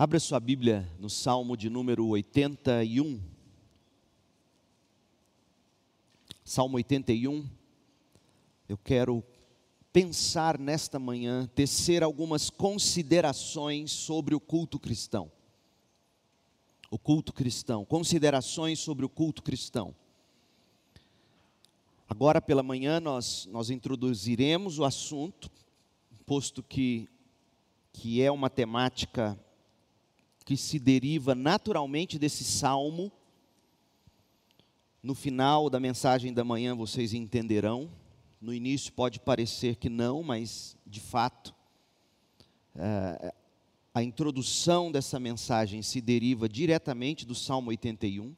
Abra sua Bíblia no Salmo de número 81. Salmo 81. Eu quero pensar nesta manhã, tecer algumas considerações sobre o culto cristão. O culto cristão, considerações sobre o culto cristão. Agora pela manhã nós, nós introduziremos o assunto, posto que, que é uma temática que se deriva naturalmente desse salmo. No final da mensagem da manhã vocês entenderão. No início pode parecer que não, mas de fato, é, a introdução dessa mensagem se deriva diretamente do Salmo 81.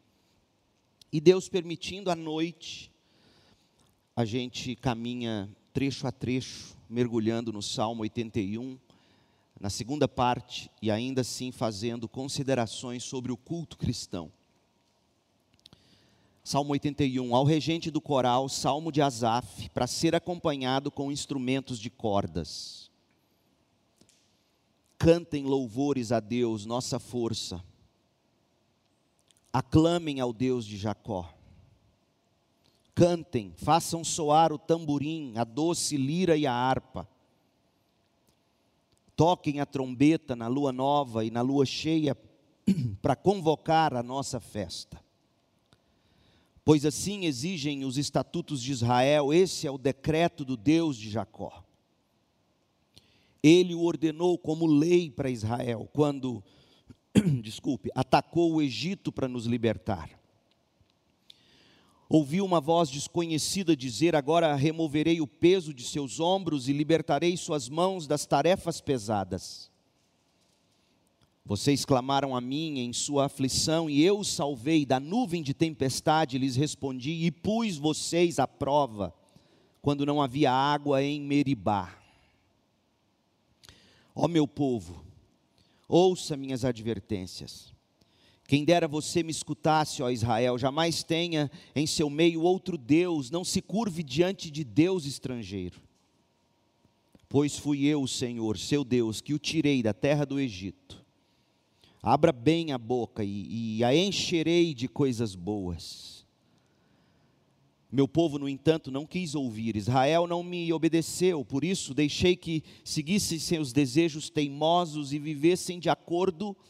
E Deus permitindo, à noite, a gente caminha trecho a trecho, mergulhando no Salmo 81 na segunda parte, e ainda assim fazendo considerações sobre o culto cristão. Salmo 81, ao regente do coral, salmo de Asaf, para ser acompanhado com instrumentos de cordas. Cantem louvores a Deus, nossa força. Aclamem ao Deus de Jacó. Cantem, façam soar o tamborim, a doce lira e a harpa toquem a trombeta na lua nova e na lua cheia para convocar a nossa festa. Pois assim exigem os estatutos de Israel, esse é o decreto do Deus de Jacó. Ele o ordenou como lei para Israel, quando, desculpe, atacou o Egito para nos libertar ouviu uma voz desconhecida dizer: Agora removerei o peso de seus ombros e libertarei suas mãos das tarefas pesadas. Vocês clamaram a mim em sua aflição, e eu os salvei da nuvem de tempestade, lhes respondi, e pus vocês à prova, quando não havia água em Meribá. Ó meu povo, ouça minhas advertências quem dera você me escutasse, ó Israel, jamais tenha em seu meio outro Deus, não se curve diante de Deus estrangeiro. Pois fui eu, Senhor, seu Deus, que o tirei da terra do Egito. Abra bem a boca e, e a encherei de coisas boas. Meu povo, no entanto, não quis ouvir, Israel não me obedeceu, por isso deixei que seguissem seus desejos teimosos e vivessem de acordo com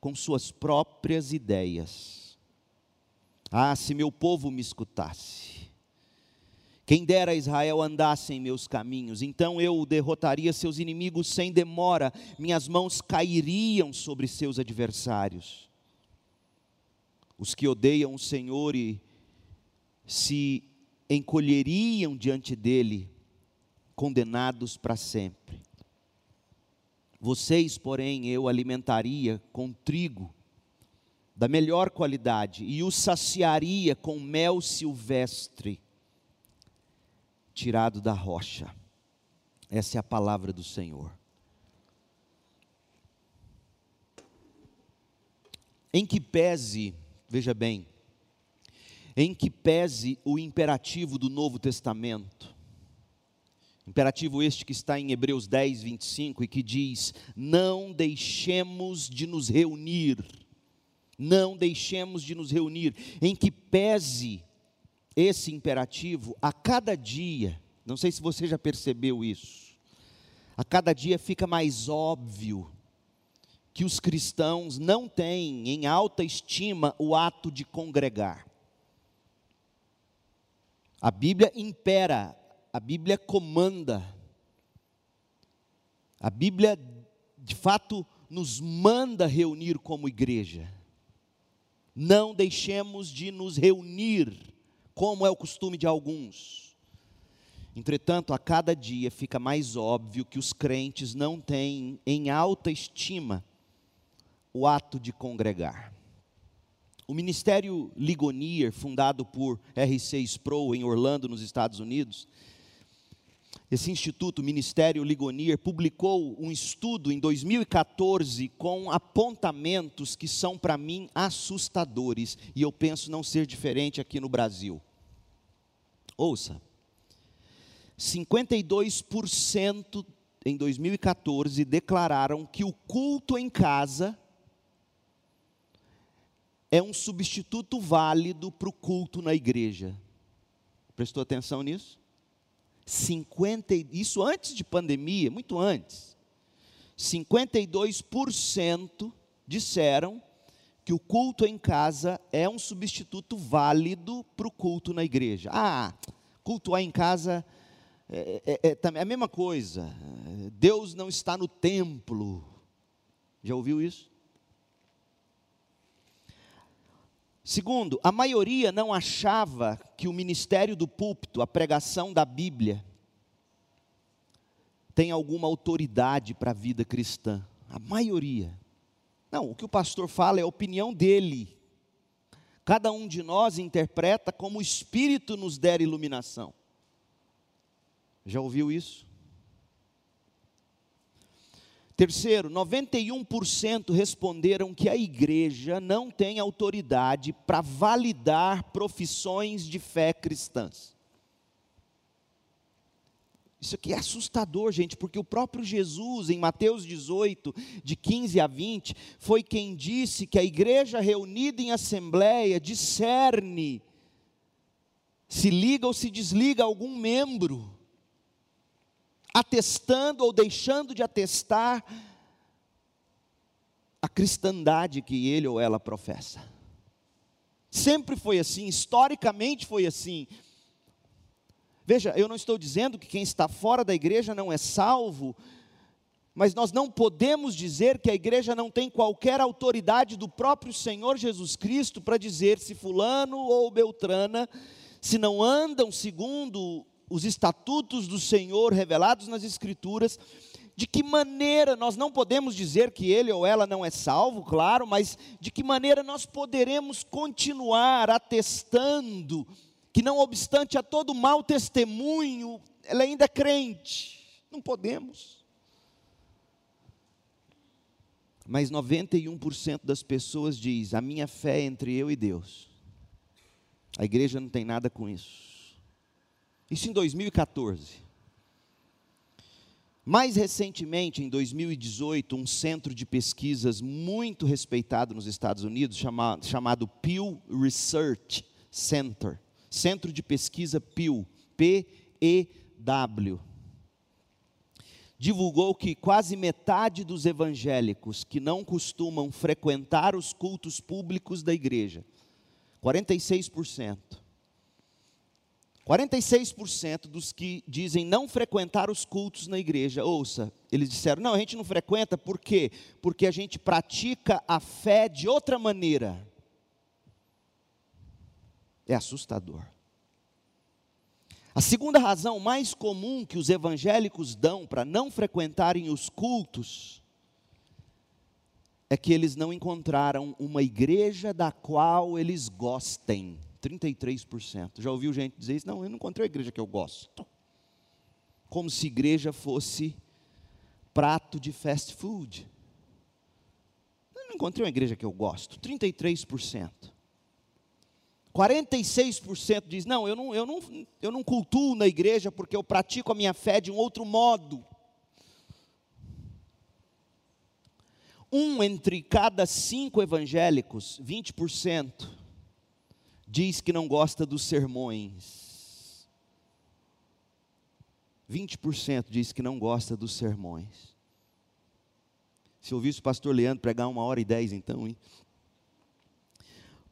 com suas próprias ideias. Ah, se meu povo me escutasse. Quem dera Israel andasse em meus caminhos, então eu derrotaria seus inimigos sem demora, minhas mãos cairiam sobre seus adversários. Os que odeiam o Senhor e se encolheriam diante dele, condenados para sempre. Vocês, porém, eu alimentaria com trigo da melhor qualidade e os saciaria com mel silvestre tirado da rocha. Essa é a palavra do Senhor. Em que pese, veja bem, em que pese o imperativo do Novo Testamento, Imperativo este que está em Hebreus 10, 25 e que diz: Não deixemos de nos reunir, não deixemos de nos reunir, em que pese esse imperativo a cada dia, não sei se você já percebeu isso, a cada dia fica mais óbvio que os cristãos não têm em alta estima o ato de congregar. A Bíblia impera a Bíblia comanda. A Bíblia, de fato, nos manda reunir como igreja. Não deixemos de nos reunir, como é o costume de alguns. Entretanto, a cada dia fica mais óbvio que os crentes não têm em alta estima o ato de congregar. O Ministério Ligonier, fundado por R.C. Sproul em Orlando, nos Estados Unidos, esse instituto, Ministério Ligonier, publicou um estudo em 2014 com apontamentos que são para mim assustadores e eu penso não ser diferente aqui no Brasil. Ouça. 52% em 2014 declararam que o culto em casa é um substituto válido para o culto na igreja. Prestou atenção nisso? 50, isso antes de pandemia, muito antes. 52% disseram que o culto em casa é um substituto válido para o culto na igreja. Ah, cultuar em casa é, é, é, é, a mesma coisa. Deus não está no templo. Já ouviu isso? Segundo, a maioria não achava que o ministério do púlpito, a pregação da Bíblia, tem alguma autoridade para a vida cristã. A maioria. Não, o que o pastor fala é a opinião dele. Cada um de nós interpreta como o Espírito nos der iluminação. Já ouviu isso? Terceiro, 91% responderam que a igreja não tem autoridade para validar profissões de fé cristãs. Isso aqui é assustador, gente, porque o próprio Jesus, em Mateus 18, de 15 a 20, foi quem disse que a igreja reunida em assembleia discerne se liga ou se desliga algum membro atestando ou deixando de atestar a cristandade que ele ou ela professa. Sempre foi assim, historicamente foi assim. Veja, eu não estou dizendo que quem está fora da igreja não é salvo, mas nós não podemos dizer que a igreja não tem qualquer autoridade do próprio Senhor Jesus Cristo para dizer se Fulano ou Beltrana, se não andam segundo os estatutos do Senhor revelados nas Escrituras, de que maneira nós não podemos dizer que ele ou ela não é salvo, claro, mas de que maneira nós poderemos continuar atestando que, não obstante a todo mau testemunho, ela ainda é crente? Não podemos. Mas 91% das pessoas diz: a minha fé é entre eu e Deus. A igreja não tem nada com isso. Isso em 2014. Mais recentemente, em 2018, um centro de pesquisas muito respeitado nos Estados Unidos, chamado, chamado Pew Research Center, Centro de Pesquisa Pew, P-E-W, divulgou que quase metade dos evangélicos que não costumam frequentar os cultos públicos da igreja, 46%, 46% dos que dizem não frequentar os cultos na igreja, ouça, eles disseram: não, a gente não frequenta, por quê? Porque a gente pratica a fé de outra maneira. É assustador. A segunda razão mais comum que os evangélicos dão para não frequentarem os cultos é que eles não encontraram uma igreja da qual eles gostem. 33%. Já ouviu gente dizer isso? Não, eu não encontrei a igreja que eu gosto. Como se igreja fosse prato de fast food. Eu não encontrei uma igreja que eu gosto. 33%. 46% diz: Não, eu não, eu, não, eu não cultuo na igreja porque eu pratico a minha fé de um outro modo. Um entre cada cinco evangélicos, 20%, diz que não gosta dos sermões. 20% diz que não gosta dos sermões. Se ouvisse o pastor Leandro pregar uma hora e dez, então, hein?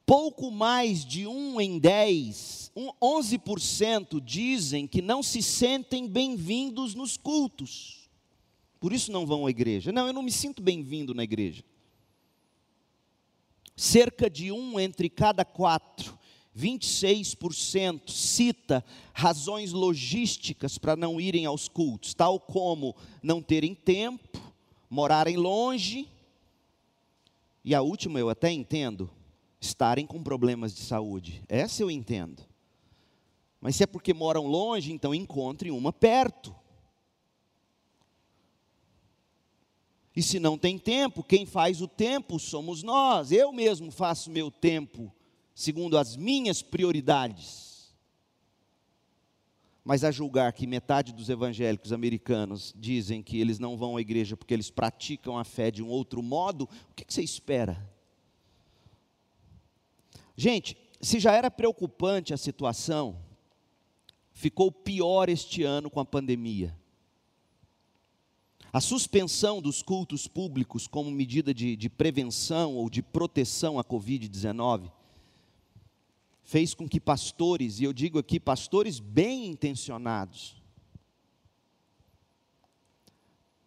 Pouco mais de um em dez, um, 11% dizem que não se sentem bem-vindos nos cultos. Por isso não vão à igreja. Não, eu não me sinto bem-vindo na igreja. Cerca de um entre cada quatro 26% cita razões logísticas para não irem aos cultos, tal como não terem tempo, morarem longe, e a última eu até entendo, estarem com problemas de saúde. Essa eu entendo. Mas se é porque moram longe, então encontrem uma perto. E se não tem tempo, quem faz o tempo somos nós. Eu mesmo faço meu tempo segundo as minhas prioridades. Mas a julgar que metade dos evangélicos americanos dizem que eles não vão à igreja porque eles praticam a fé de um outro modo, o que, você espera? Gente, se já era preocupante a situação, ficou pior este ano com a pandemia. A suspensão dos cultos públicos como medida de, de prevenção ou de proteção à Covid-19 fez com que pastores, e eu digo aqui pastores bem intencionados,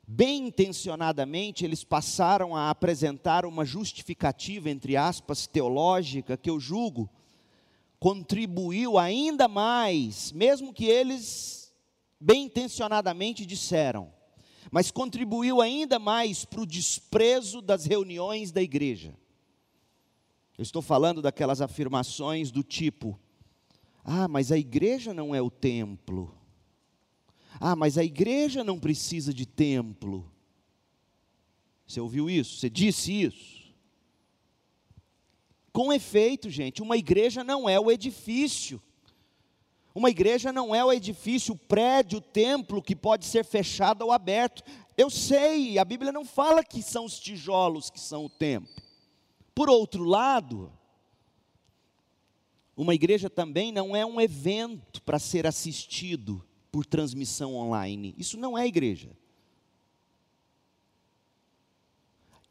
bem intencionadamente, eles passaram a apresentar uma justificativa, entre aspas, teológica, que eu julgo contribuiu ainda mais, mesmo que eles bem intencionadamente disseram, mas contribuiu ainda mais para o desprezo das reuniões da igreja. Eu estou falando daquelas afirmações do tipo: ah, mas a igreja não é o templo. Ah, mas a igreja não precisa de templo. Você ouviu isso? Você disse isso? Com efeito, gente, uma igreja não é o edifício. Uma igreja não é o edifício, o prédio, o templo que pode ser fechado ou aberto. Eu sei, a Bíblia não fala que são os tijolos que são o templo. Por outro lado, uma igreja também não é um evento para ser assistido por transmissão online. Isso não é igreja.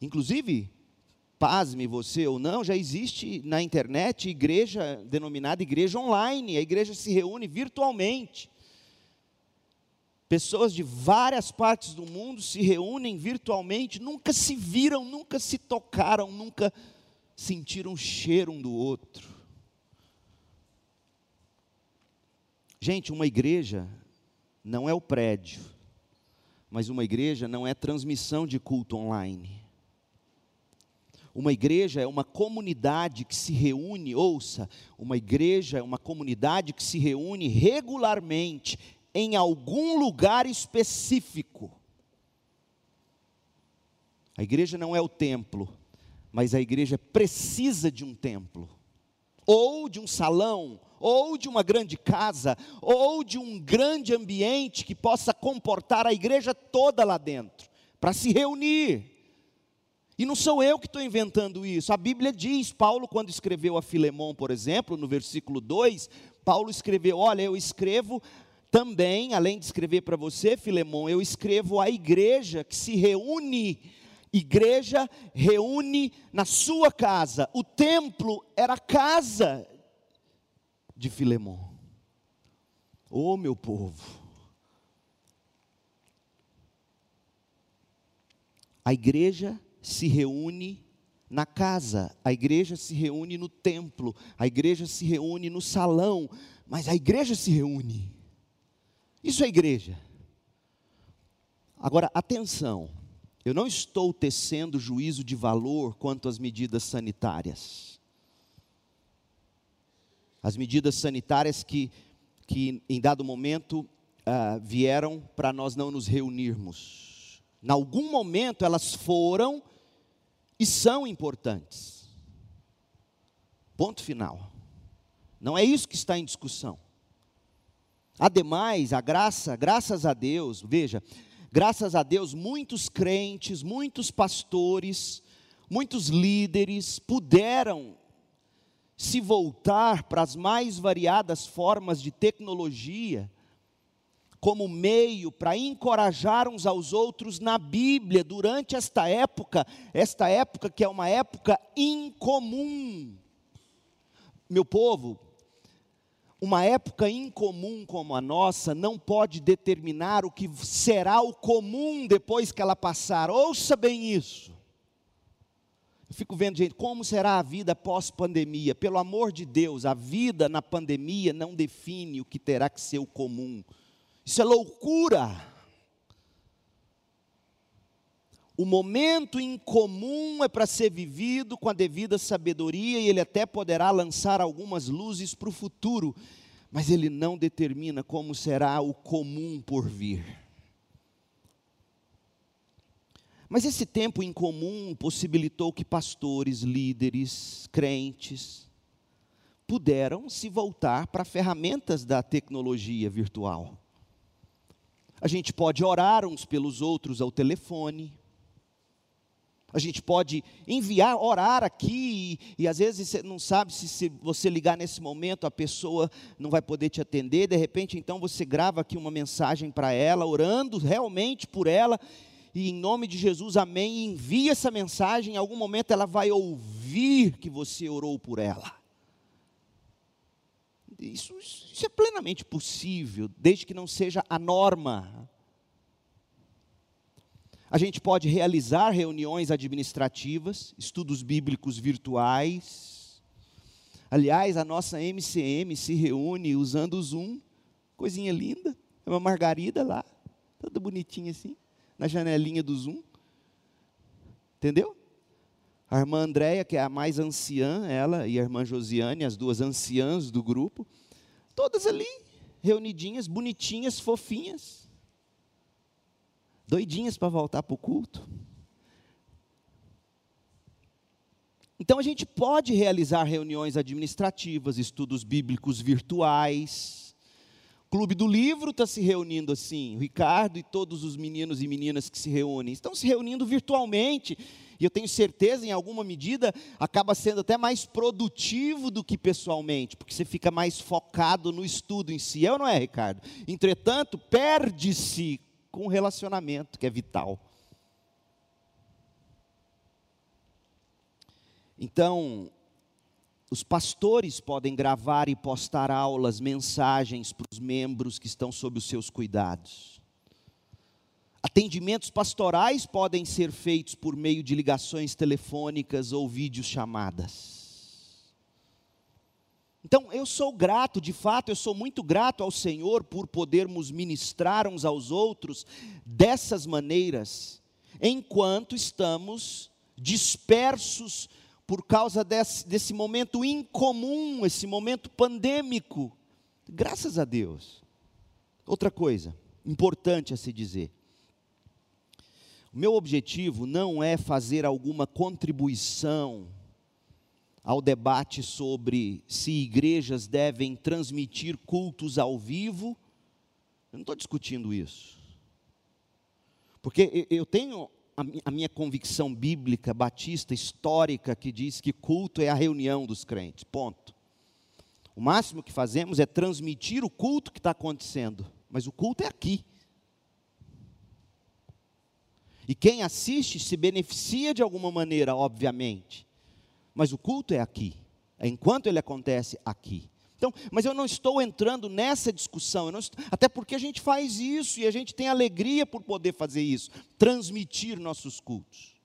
Inclusive, pasme você ou não, já existe na internet igreja denominada igreja online. A igreja se reúne virtualmente. Pessoas de várias partes do mundo se reúnem virtualmente, nunca se viram, nunca se tocaram, nunca sentiram o cheiro um do outro. Gente, uma igreja não é o prédio, mas uma igreja não é transmissão de culto online. Uma igreja é uma comunidade que se reúne, ouça, uma igreja é uma comunidade que se reúne regularmente em algum lugar específico. A igreja não é o templo, mas a igreja precisa de um templo, ou de um salão, ou de uma grande casa, ou de um grande ambiente que possa comportar a igreja toda lá dentro, para se reunir e não sou eu que estou inventando isso. A Bíblia diz, Paulo, quando escreveu a Filemão, por exemplo, no versículo 2, Paulo escreveu: Olha, eu escrevo também, além de escrever para você, Filemão, eu escrevo a igreja que se reúne. Igreja reúne na sua casa. O templo era a casa de Filemão. Ô oh, meu povo. A igreja se reúne na casa, a igreja se reúne no templo, a igreja se reúne no salão, mas a igreja se reúne. Isso é igreja. Agora, atenção, eu não estou tecendo juízo de valor quanto às medidas sanitárias. As medidas sanitárias que, que em dado momento, uh, vieram para nós não nos reunirmos. Em algum momento elas foram e são importantes. Ponto final. Não é isso que está em discussão. Ademais, a graça, graças a Deus, veja, graças a Deus, muitos crentes, muitos pastores, muitos líderes puderam se voltar para as mais variadas formas de tecnologia como meio para encorajar uns aos outros na Bíblia durante esta época, esta época que é uma época incomum. Meu povo, uma época incomum como a nossa não pode determinar o que será o comum depois que ela passar. Ouça bem isso. Eu fico vendo, gente, como será a vida pós-pandemia? Pelo amor de Deus, a vida na pandemia não define o que terá que ser o comum. Isso é loucura. O momento incomum é para ser vivido com a devida sabedoria e ele até poderá lançar algumas luzes para o futuro, mas ele não determina como será o comum por vir. Mas esse tempo incomum possibilitou que pastores, líderes, crentes, puderam se voltar para ferramentas da tecnologia virtual. A gente pode orar uns pelos outros ao telefone. A gente pode enviar, orar aqui, e, e, às vezes você não sabe se, se você ligar nesse momento a pessoa não vai poder te atender, de repente então você grava aqui uma mensagem para ela, orando realmente por ela, e em nome de Jesus, amém, e envia essa mensagem, em algum momento ela vai ouvir que você orou por ela. Isso, isso é plenamente possível, desde que não seja a norma. A gente pode realizar reuniões administrativas, estudos bíblicos virtuais. Aliás, a nossa MCM se reúne usando o Zoom, coisinha linda, é uma margarida lá, toda bonitinha assim, na janelinha do Zoom. Entendeu? A irmã Andréia, que é a mais anciã, ela e a irmã Josiane, as duas anciãs do grupo, todas ali, reunidinhas, bonitinhas, fofinhas, doidinhas para voltar para o culto. Então a gente pode realizar reuniões administrativas, estudos bíblicos virtuais. O Clube do Livro está se reunindo assim, o Ricardo e todos os meninos e meninas que se reúnem estão se reunindo virtualmente e eu tenho certeza, em alguma medida, acaba sendo até mais produtivo do que pessoalmente, porque você fica mais focado no estudo em si, é ou não é, Ricardo? Entretanto, perde-se com relacionamento, que é vital. Então, os pastores podem gravar e postar aulas, mensagens para os membros que estão sob os seus cuidados. Atendimentos pastorais podem ser feitos por meio de ligações telefônicas ou videochamadas. Então, eu sou grato, de fato, eu sou muito grato ao Senhor por podermos ministrar uns aos outros dessas maneiras, enquanto estamos dispersos por causa desse, desse momento incomum, esse momento pandêmico. Graças a Deus. Outra coisa importante a se dizer: meu objetivo não é fazer alguma contribuição ao debate sobre se igrejas devem transmitir cultos ao vivo. Eu não estou discutindo isso. Porque eu tenho a minha convicção bíblica, batista, histórica, que diz que culto é a reunião dos crentes. Ponto. O máximo que fazemos é transmitir o culto que está acontecendo. Mas o culto é aqui. E quem assiste se beneficia de alguma maneira, obviamente. Mas o culto é aqui, é enquanto ele acontece aqui. Então, mas eu não estou entrando nessa discussão, estou, até porque a gente faz isso e a gente tem alegria por poder fazer isso, transmitir nossos cultos.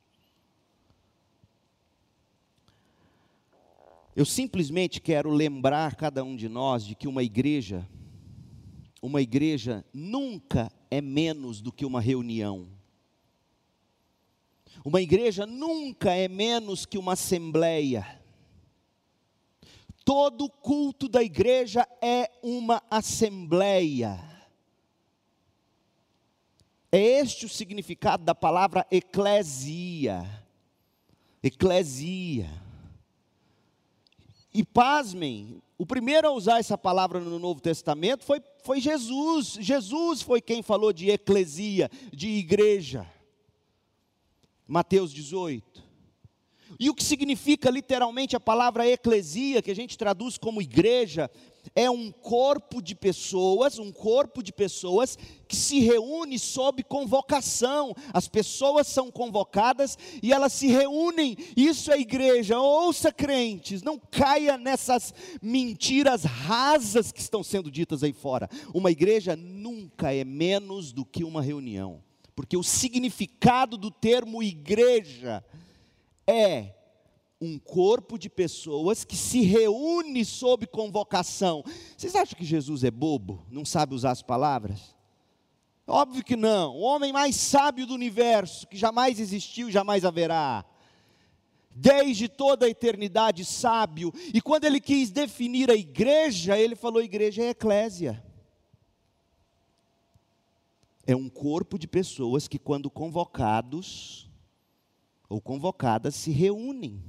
Eu simplesmente quero lembrar cada um de nós de que uma igreja, uma igreja nunca é menos do que uma reunião. Uma igreja nunca é menos que uma assembleia. Todo culto da igreja é uma assembleia. É este o significado da palavra eclesia. Eclesia. E pasmem, o primeiro a usar essa palavra no Novo Testamento foi, foi Jesus. Jesus foi quem falou de eclesia, de igreja. Mateus 18. E o que significa literalmente a palavra eclesia, que a gente traduz como igreja, é um corpo de pessoas, um corpo de pessoas que se reúne sob convocação. As pessoas são convocadas e elas se reúnem. Isso é igreja. Ouça, crentes, não caia nessas mentiras rasas que estão sendo ditas aí fora. Uma igreja nunca é menos do que uma reunião porque o significado do termo igreja é um corpo de pessoas que se reúne sob convocação. Vocês acham que Jesus é bobo? Não sabe usar as palavras? Óbvio que não. O homem mais sábio do universo, que jamais existiu e jamais haverá. Desde toda a eternidade sábio. E quando ele quis definir a igreja, ele falou: igreja é eclésia é um corpo de pessoas que, quando convocados ou convocadas, se reúnem.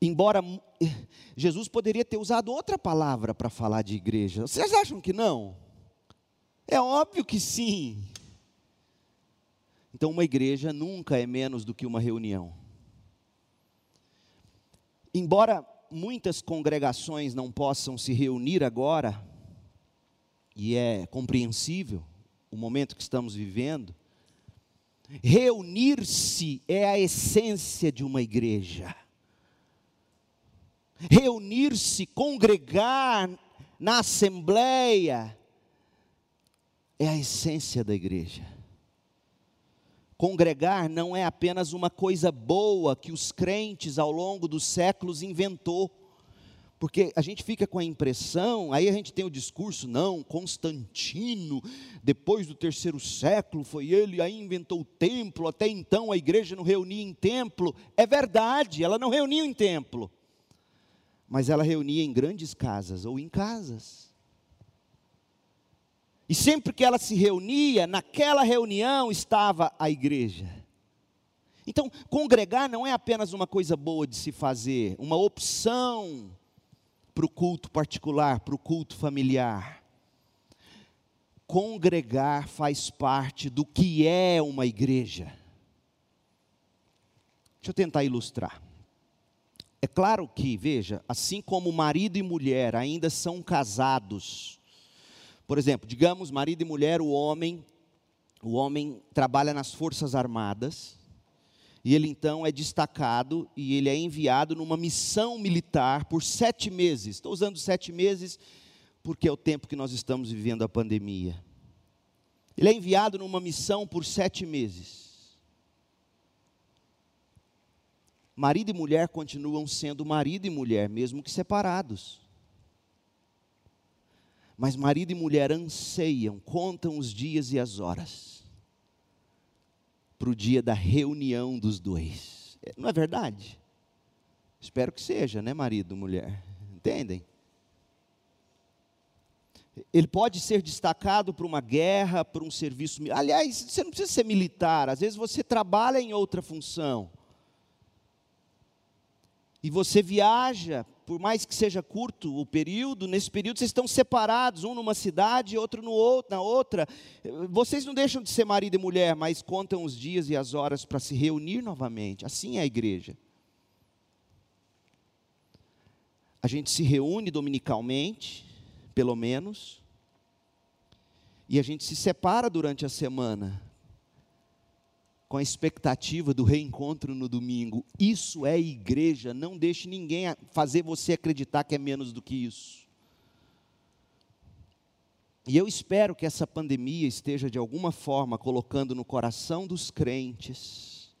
Embora Jesus poderia ter usado outra palavra para falar de igreja, vocês acham que não? É óbvio que sim. Então, uma igreja nunca é menos do que uma reunião. Embora muitas congregações não possam se reunir agora, e é compreensível o momento que estamos vivendo, reunir-se é a essência de uma igreja. Reunir-se, congregar na assembleia, é a essência da igreja. Congregar não é apenas uma coisa boa que os crentes ao longo dos séculos inventou. Porque a gente fica com a impressão, aí a gente tem o discurso, não, Constantino, depois do terceiro século, foi ele, aí inventou o templo, até então a igreja não reunia em templo. É verdade, ela não reunia em templo, mas ela reunia em grandes casas ou em casas. E sempre que ela se reunia, naquela reunião estava a igreja. Então, congregar não é apenas uma coisa boa de se fazer, uma opção para o culto particular, para o culto familiar. Congregar faz parte do que é uma igreja. Deixa eu tentar ilustrar. É claro que, veja, assim como marido e mulher ainda são casados, por exemplo, digamos, marido e mulher, o homem, o homem trabalha nas Forças Armadas, e ele então é destacado e ele é enviado numa missão militar por sete meses. Estou usando sete meses porque é o tempo que nós estamos vivendo a pandemia. Ele é enviado numa missão por sete meses. Marido e mulher continuam sendo marido e mulher, mesmo que separados. Mas marido e mulher anseiam, contam os dias e as horas para o dia da reunião dos dois. É, não é verdade? Espero que seja, né, marido mulher? Entendem? Ele pode ser destacado para uma guerra, para um serviço. Aliás, você não precisa ser militar, às vezes você trabalha em outra função. E você viaja por mais que seja curto o período, nesse período vocês estão separados, um numa cidade, outro no outro, na outra. Vocês não deixam de ser marido e mulher, mas contam os dias e as horas para se reunir novamente. Assim é a igreja. A gente se reúne dominicalmente, pelo menos, e a gente se separa durante a semana com a expectativa do reencontro no domingo. Isso é igreja, não deixe ninguém fazer você acreditar que é menos do que isso. E eu espero que essa pandemia esteja de alguma forma colocando no coração dos crentes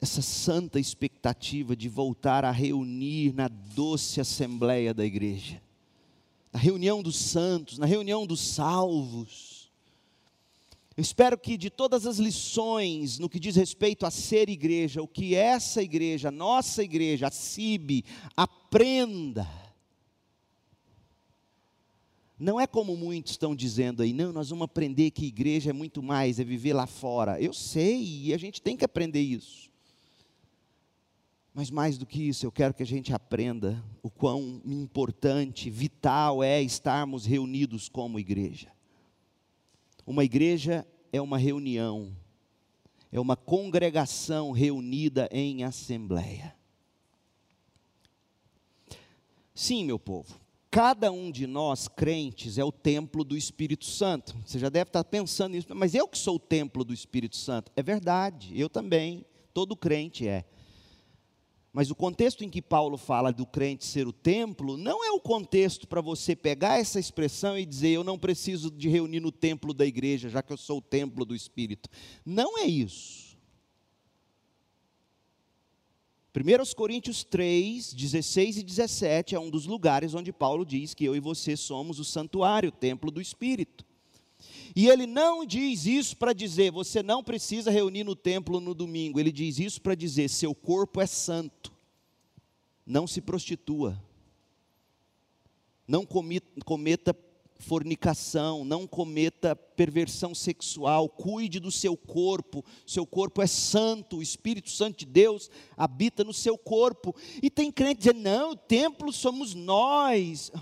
essa santa expectativa de voltar a reunir na doce assembleia da igreja, na reunião dos santos, na reunião dos salvos eu espero que de todas as lições no que diz respeito a ser igreja, o que essa igreja, nossa igreja, a CIB, aprenda. Não é como muitos estão dizendo aí, não, nós vamos aprender que igreja é muito mais, é viver lá fora. Eu sei, e a gente tem que aprender isso. Mas mais do que isso, eu quero que a gente aprenda o quão importante, vital é estarmos reunidos como igreja. Uma igreja é uma reunião, é uma congregação reunida em assembleia. Sim, meu povo, cada um de nós crentes é o templo do Espírito Santo. Você já deve estar pensando nisso, mas eu que sou o templo do Espírito Santo. É verdade, eu também, todo crente é. Mas o contexto em que Paulo fala do crente ser o templo, não é o contexto para você pegar essa expressão e dizer, eu não preciso de reunir no templo da igreja, já que eu sou o templo do Espírito. Não é isso. 1 Coríntios 3, 16 e 17 é um dos lugares onde Paulo diz que eu e você somos o santuário, o templo do Espírito. E ele não diz isso para dizer, você não precisa reunir no templo no domingo. Ele diz isso para dizer, seu corpo é santo. Não se prostitua. Não cometa fornicação, não cometa perversão sexual, cuide do seu corpo, seu corpo é santo, o Espírito Santo de Deus habita no seu corpo. E tem crente dizendo: não, o templo somos nós.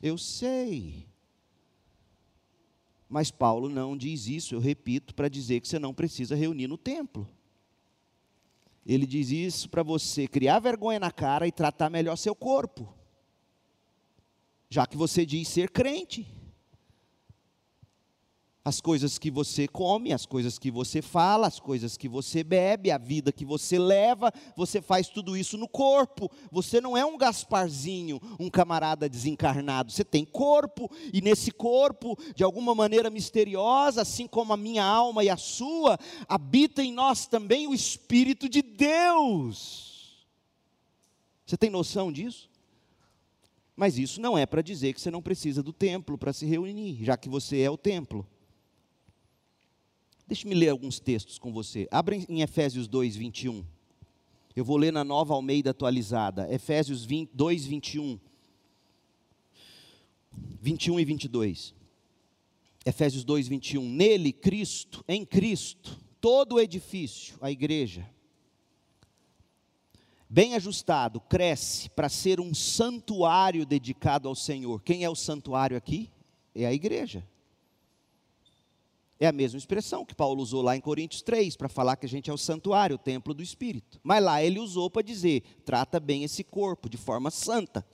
Eu sei. Mas Paulo não diz isso, eu repito, para dizer que você não precisa reunir no templo. Ele diz isso para você criar vergonha na cara e tratar melhor seu corpo. Já que você diz ser crente as coisas que você come, as coisas que você fala, as coisas que você bebe, a vida que você leva, você faz tudo isso no corpo. Você não é um Gasparzinho, um camarada desencarnado. Você tem corpo, e nesse corpo, de alguma maneira misteriosa, assim como a minha alma e a sua, habita em nós também o Espírito de Deus. Você tem noção disso? Mas isso não é para dizer que você não precisa do templo para se reunir, já que você é o templo. Deixe-me ler alguns textos com você. Abra em Efésios 2, 21. Eu vou ler na nova Almeida atualizada. Efésios 20, 2, 21. 21 e 22. Efésios 2, 21. Nele, Cristo, em Cristo, todo o edifício, a igreja, bem ajustado, cresce para ser um santuário dedicado ao Senhor. Quem é o santuário aqui? É a igreja. É a mesma expressão que Paulo usou lá em Coríntios 3, para falar que a gente é o santuário, o templo do Espírito. Mas lá ele usou para dizer: trata bem esse corpo de forma santa.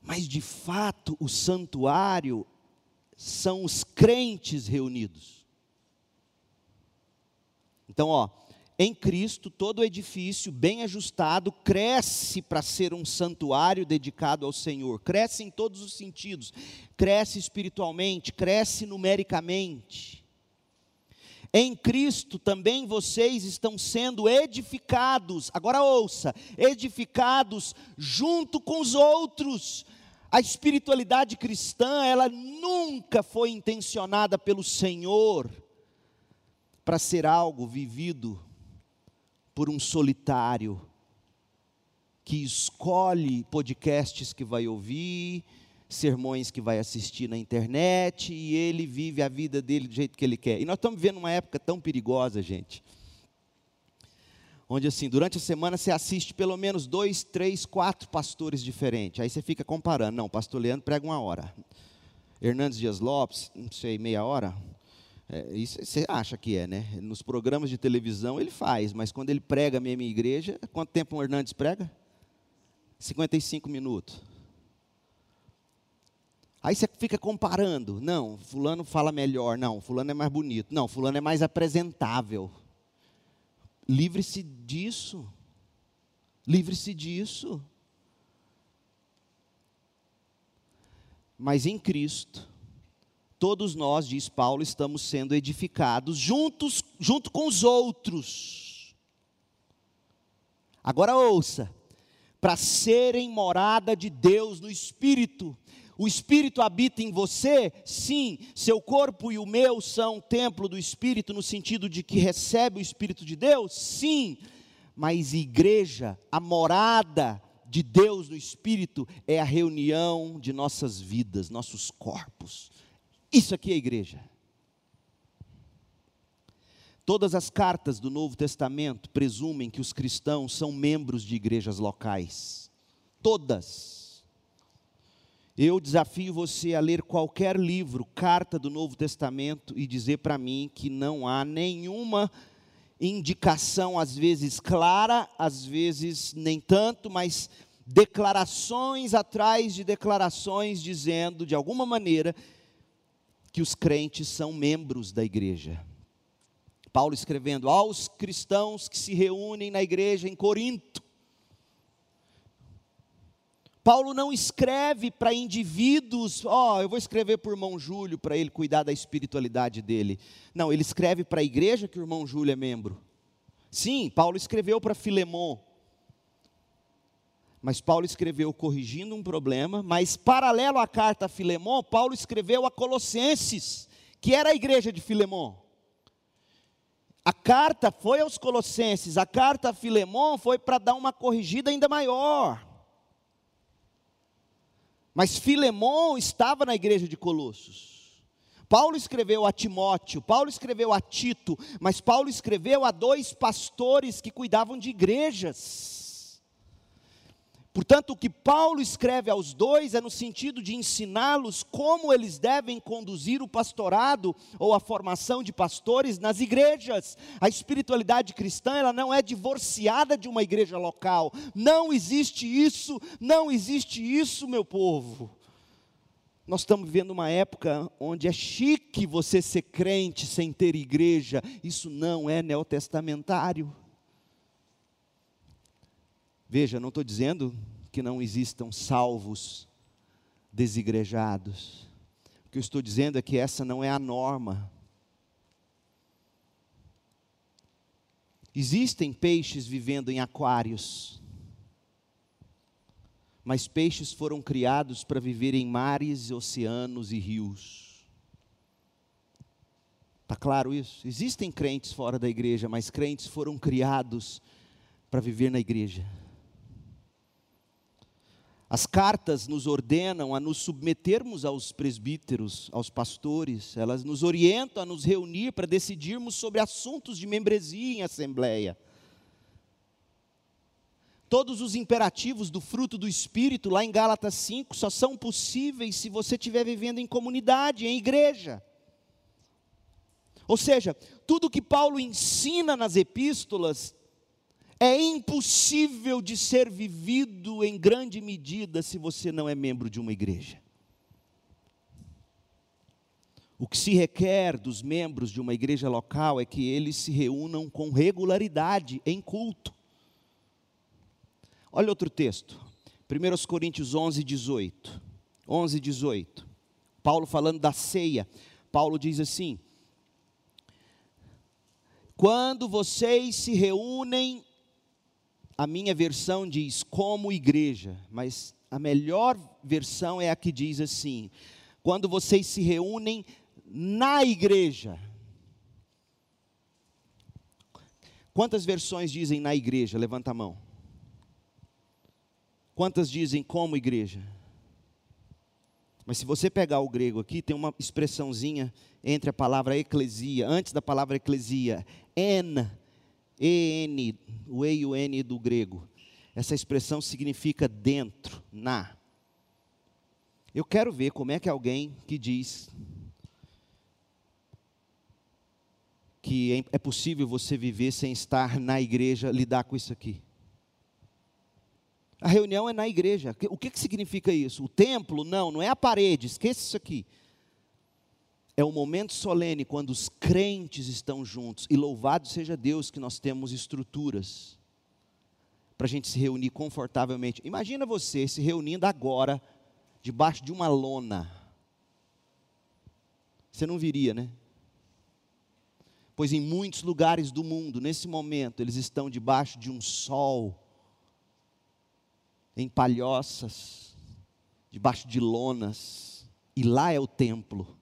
Mas de fato, o santuário são os crentes reunidos. Então, ó, em Cristo, todo edifício bem ajustado cresce para ser um santuário dedicado ao Senhor. Cresce em todos os sentidos. Cresce espiritualmente, cresce numericamente. Em Cristo também vocês estão sendo edificados. Agora ouça, edificados junto com os outros. A espiritualidade cristã, ela nunca foi intencionada pelo Senhor para ser algo vivido por um solitário que escolhe podcasts que vai ouvir, sermões que vai assistir na internet e ele vive a vida dele do jeito que ele quer. E nós estamos vivendo uma época tão perigosa, gente. Onde assim, durante a semana você assiste pelo menos dois, três, quatro pastores diferentes. Aí você fica comparando. Não, pastor Leandro prega uma hora. Hernandes Dias Lopes, não sei, meia hora. É, isso você acha que é, né? Nos programas de televisão ele faz, mas quando ele prega a minha igreja, quanto tempo o Hernandes prega? 55 minutos. Aí você fica comparando. Não, fulano fala melhor. Não, fulano é mais bonito. Não, fulano é mais apresentável. Livre-se disso. Livre-se disso. Mas em Cristo, todos nós, diz Paulo, estamos sendo edificados juntos, junto com os outros. Agora ouça, para serem morada de Deus no Espírito. O Espírito habita em você? Sim, seu corpo e o meu são templo do Espírito, no sentido de que recebe o Espírito de Deus? Sim, mas igreja, a morada de Deus no Espírito, é a reunião de nossas vidas, nossos corpos isso aqui é igreja. Todas as cartas do Novo Testamento presumem que os cristãos são membros de igrejas locais. Todas. Eu desafio você a ler qualquer livro, carta do Novo Testamento, e dizer para mim que não há nenhuma indicação, às vezes clara, às vezes nem tanto, mas declarações atrás de declarações dizendo, de alguma maneira, que os crentes são membros da igreja. Paulo escrevendo aos cristãos que se reúnem na igreja em Corinto. Paulo não escreve para indivíduos, ó, oh, eu vou escrever para o irmão Júlio para ele cuidar da espiritualidade dele. Não, ele escreve para a igreja que o irmão Júlio é membro. Sim, Paulo escreveu para Filemon, mas Paulo escreveu corrigindo um problema, mas paralelo à carta a Filemon, Paulo escreveu a Colossenses, que era a igreja de Filemon. A carta foi aos Colossenses, a carta a Filemon foi para dar uma corrigida ainda maior. Mas Filemon estava na igreja de Colossos. Paulo escreveu a Timóteo, Paulo escreveu a Tito, mas Paulo escreveu a dois pastores que cuidavam de igrejas. Portanto, o que Paulo escreve aos dois é no sentido de ensiná-los como eles devem conduzir o pastorado ou a formação de pastores nas igrejas. A espiritualidade cristã, ela não é divorciada de uma igreja local. Não existe isso, não existe isso, meu povo. Nós estamos vivendo uma época onde é chique você ser crente sem ter igreja. Isso não é neotestamentário. Veja, não estou dizendo que não existam salvos desigrejados. O que eu estou dizendo é que essa não é a norma. Existem peixes vivendo em aquários, mas peixes foram criados para viver em mares, oceanos e rios. Está claro isso? Existem crentes fora da igreja, mas crentes foram criados para viver na igreja. As cartas nos ordenam a nos submetermos aos presbíteros, aos pastores, elas nos orientam a nos reunir para decidirmos sobre assuntos de membresia em assembleia. Todos os imperativos do fruto do Espírito, lá em Gálatas 5, só são possíveis se você estiver vivendo em comunidade, em igreja. Ou seja, tudo que Paulo ensina nas epístolas é impossível de ser vivido em grande medida se você não é membro de uma igreja. O que se requer dos membros de uma igreja local é que eles se reúnam com regularidade em culto. Olha outro texto, 1 Coríntios 11, 18. 11, 18. Paulo falando da ceia. Paulo diz assim: Quando vocês se reúnem a minha versão diz como igreja, mas a melhor versão é a que diz assim: quando vocês se reúnem na igreja. Quantas versões dizem na igreja? Levanta a mão. Quantas dizem como igreja? Mas se você pegar o grego aqui, tem uma expressãozinha entre a palavra eclesia, antes da palavra eclesia, en, en, o E o N do grego. Essa expressão significa dentro, na. Eu quero ver como é que alguém que diz que é, é possível você viver sem estar na igreja, lidar com isso aqui. A reunião é na igreja. O que, que significa isso? O templo? Não, não é a parede, esqueça isso aqui. É o momento solene quando os crentes estão juntos. E louvado seja Deus que nós temos estruturas para a gente se reunir confortavelmente. Imagina você se reunindo agora, debaixo de uma lona. Você não viria, né? Pois em muitos lugares do mundo, nesse momento, eles estão debaixo de um sol, em palhoças, debaixo de lonas, e lá é o templo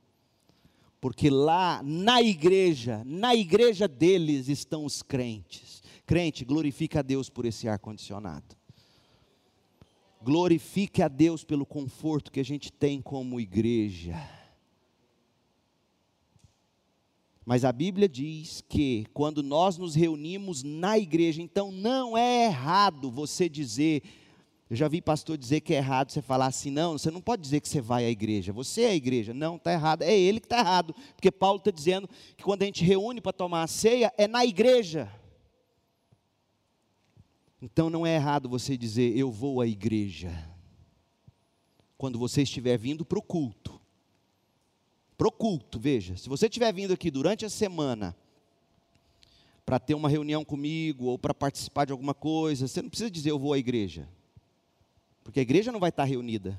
porque lá na igreja, na igreja deles estão os crentes. Crente, glorifique a Deus por esse ar-condicionado. Glorifique a Deus pelo conforto que a gente tem como igreja. Mas a Bíblia diz que quando nós nos reunimos na igreja, então não é errado você dizer, eu já vi pastor dizer que é errado você falar assim, não, você não pode dizer que você vai à igreja, você é a igreja. Não, está errado, é ele que está errado. Porque Paulo está dizendo que quando a gente reúne para tomar a ceia, é na igreja. Então não é errado você dizer, eu vou à igreja. Quando você estiver vindo para o culto. Para o culto, veja, se você estiver vindo aqui durante a semana, para ter uma reunião comigo, ou para participar de alguma coisa, você não precisa dizer eu vou à igreja. Porque a igreja não vai estar reunida.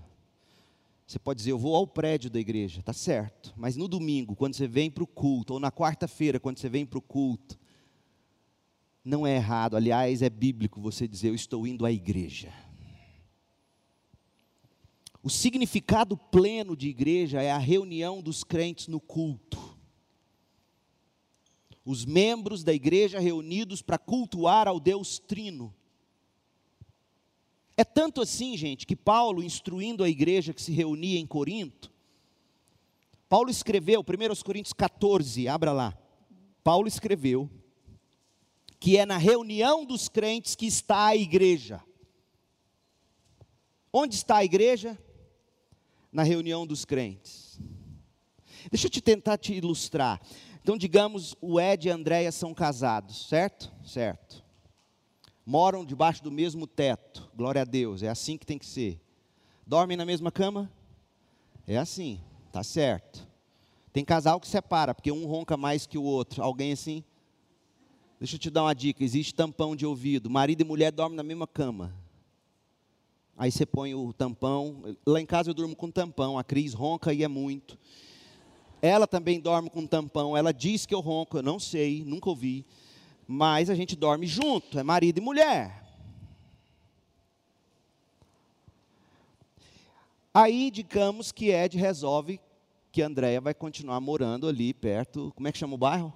Você pode dizer, eu vou ao prédio da igreja, está certo. Mas no domingo, quando você vem para o culto, ou na quarta-feira, quando você vem para o culto, não é errado, aliás, é bíblico você dizer, eu estou indo à igreja. O significado pleno de igreja é a reunião dos crentes no culto. Os membros da igreja reunidos para cultuar ao Deus Trino. É tanto assim, gente, que Paulo, instruindo a igreja que se reunia em Corinto, Paulo escreveu, 1 Coríntios 14, abra lá. Paulo escreveu que é na reunião dos crentes que está a igreja. Onde está a igreja? Na reunião dos crentes. Deixa eu te tentar te ilustrar. Então, digamos, o Ed e a Andréia são casados, certo? Certo. Moram debaixo do mesmo teto. Glória a Deus, é assim que tem que ser. Dormem na mesma cama? É assim, tá certo. Tem casal que separa, porque um ronca mais que o outro. Alguém assim? Deixa eu te dar uma dica: existe tampão de ouvido. Marido e mulher dormem na mesma cama. Aí você põe o tampão. Lá em casa eu durmo com tampão. A Cris ronca e é muito. Ela também dorme com tampão. Ela diz que eu ronco. Eu não sei, nunca ouvi. Mas a gente dorme junto. É marido e mulher. Aí, digamos que Ed resolve que Andréia vai continuar morando ali perto. Como é que chama o bairro?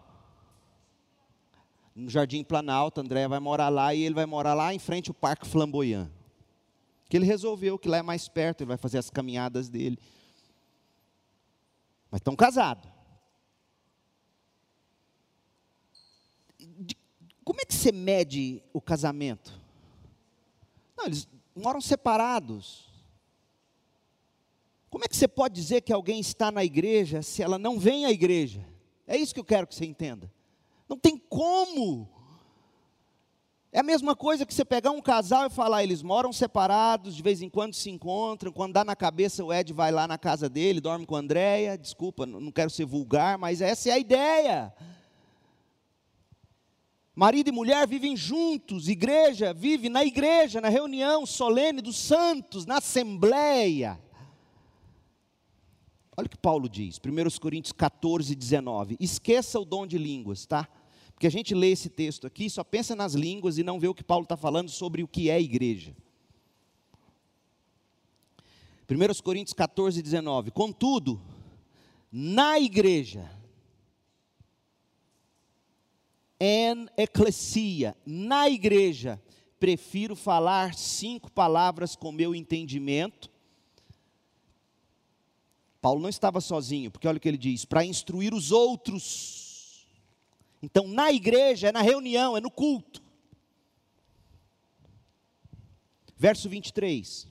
No Jardim Planalto. Andréia vai morar lá e ele vai morar lá em frente ao Parque Flamboyant. Que ele resolveu que lá é mais perto, ele vai fazer as caminhadas dele. Mas estão casados. Como é que você mede o casamento? Não, eles moram separados. Como é que você pode dizer que alguém está na igreja se ela não vem à igreja? É isso que eu quero que você entenda. Não tem como é a mesma coisa que você pegar um casal e falar, eles moram separados, de vez em quando se encontram, quando dá na cabeça o Ed vai lá na casa dele, dorme com a Andréia, desculpa, não quero ser vulgar, mas essa é a ideia. Marido e mulher vivem juntos, igreja vive na igreja, na reunião solene dos santos, na assembleia. Olha o que Paulo diz, 1 Coríntios 14, 19. Esqueça o dom de línguas, tá? Porque a gente lê esse texto aqui, só pensa nas línguas e não vê o que Paulo está falando sobre o que é igreja. 1 Coríntios 14, 19. Contudo, na igreja, en eclesia, na igreja, prefiro falar cinco palavras com meu entendimento. Paulo não estava sozinho, porque olha o que ele diz: para instruir os outros então, na igreja, é na reunião, é no culto. Verso 23.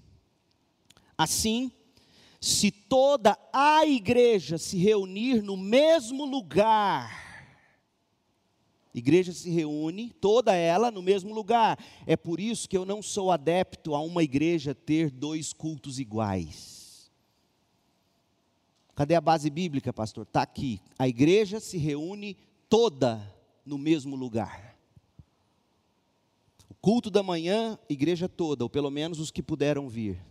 Assim, se toda a igreja se reunir no mesmo lugar, igreja se reúne, toda ela no mesmo lugar. É por isso que eu não sou adepto a uma igreja ter dois cultos iguais. Cadê a base bíblica, pastor? Está aqui. A igreja se reúne toda no mesmo lugar. O culto da manhã, igreja toda, ou pelo menos os que puderam vir.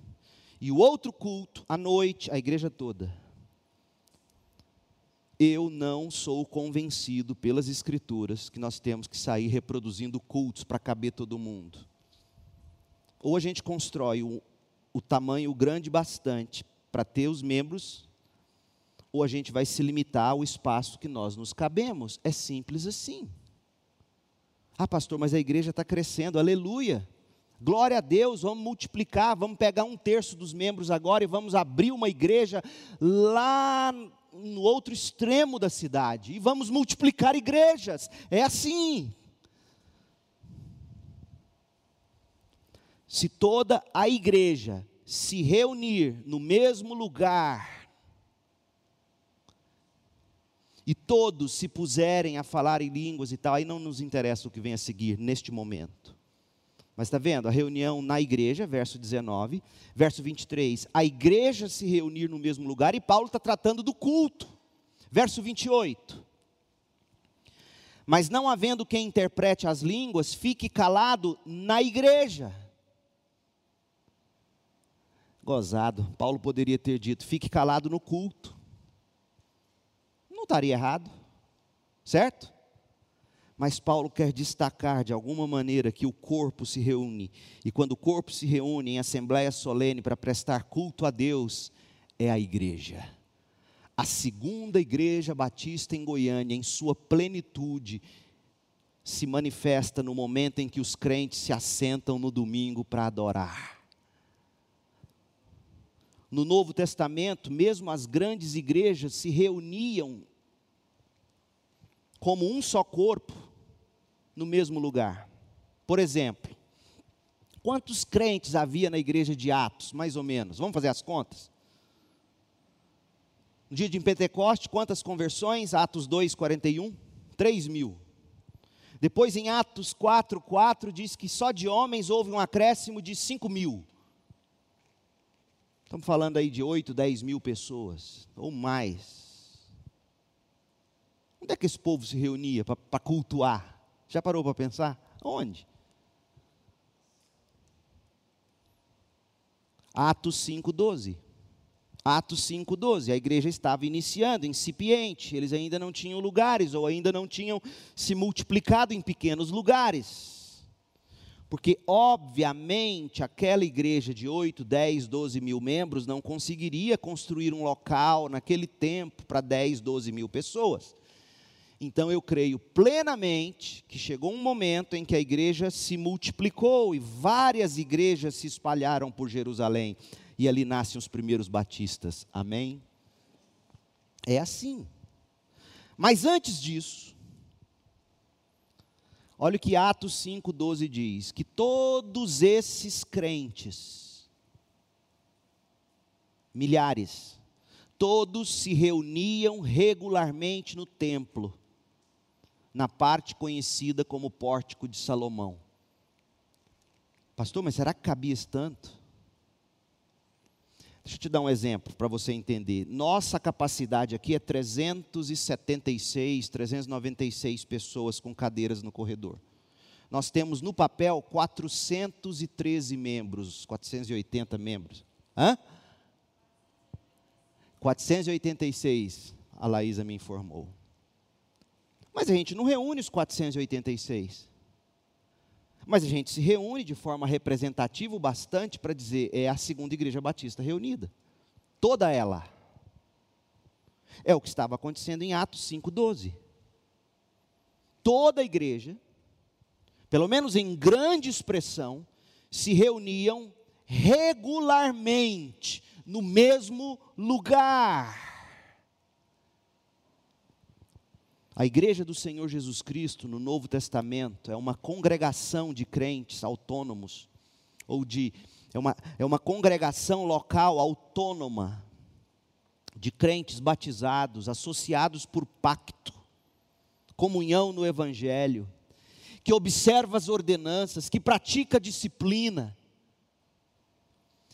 E o outro culto, à noite, a igreja toda. Eu não sou convencido pelas Escrituras que nós temos que sair reproduzindo cultos para caber todo mundo. Ou a gente constrói o, o tamanho grande bastante para ter os membros ou a gente vai se limitar ao espaço que nós nos cabemos. É simples assim. Ah, pastor, mas a igreja está crescendo, aleluia. Glória a Deus, vamos multiplicar, vamos pegar um terço dos membros agora e vamos abrir uma igreja lá no outro extremo da cidade. E vamos multiplicar igrejas. É assim. Se toda a igreja se reunir no mesmo lugar, e todos se puserem a falar em línguas e tal, aí não nos interessa o que vem a seguir neste momento. Mas está vendo? A reunião na igreja, verso 19, verso 23, a igreja se reunir no mesmo lugar, e Paulo está tratando do culto. Verso 28. Mas não havendo quem interprete as línguas, fique calado na igreja. Gozado, Paulo poderia ter dito: fique calado no culto não estaria errado, certo? Mas Paulo quer destacar de alguma maneira que o corpo se reúne, e quando o corpo se reúne em assembleia solene para prestar culto a Deus, é a igreja. A segunda igreja batista em Goiânia, em sua plenitude, se manifesta no momento em que os crentes se assentam no domingo para adorar. No Novo Testamento, mesmo as grandes igrejas se reuniam como um só corpo no mesmo lugar. Por exemplo, Quantos crentes havia na igreja de Atos, mais ou menos? Vamos fazer as contas? No dia de Pentecoste, quantas conversões? Atos 2, 41? 3 mil. Depois em Atos 4, 4 diz que só de homens houve um acréscimo de 5 mil. Estamos falando aí de 8, 10 mil pessoas, ou mais. Onde é que esse povo se reunia para cultuar? Já parou para pensar? Onde? Atos 5,12. Atos 5,12. A igreja estava iniciando, incipiente, eles ainda não tinham lugares, ou ainda não tinham se multiplicado em pequenos lugares. Porque, obviamente, aquela igreja de 8, 10, 12 mil membros não conseguiria construir um local naquele tempo para 10, 12 mil pessoas. Então, eu creio plenamente que chegou um momento em que a igreja se multiplicou e várias igrejas se espalharam por Jerusalém. E ali nascem os primeiros batistas. Amém? É assim. Mas antes disso, Olha o que Atos 5,12 diz: que todos esses crentes, milhares, todos se reuniam regularmente no templo, na parte conhecida como Pórtico de Salomão. Pastor, mas será que cabia esse tanto? Deixa eu te dar um exemplo para você entender. Nossa capacidade aqui é 376, 396 pessoas com cadeiras no corredor. Nós temos no papel 413 membros, 480 membros. Hã? 486, a Laísa me informou. Mas a gente não reúne os 486. Mas a gente se reúne de forma representativa o bastante para dizer é a segunda igreja batista reunida. Toda ela. É o que estava acontecendo em Atos 5:12. Toda a igreja, pelo menos em grande expressão, se reuniam regularmente no mesmo lugar. A igreja do Senhor Jesus Cristo no Novo Testamento é uma congregação de crentes autônomos, ou de, é uma, é uma congregação local autônoma, de crentes batizados, associados por pacto, comunhão no Evangelho, que observa as ordenanças, que pratica disciplina,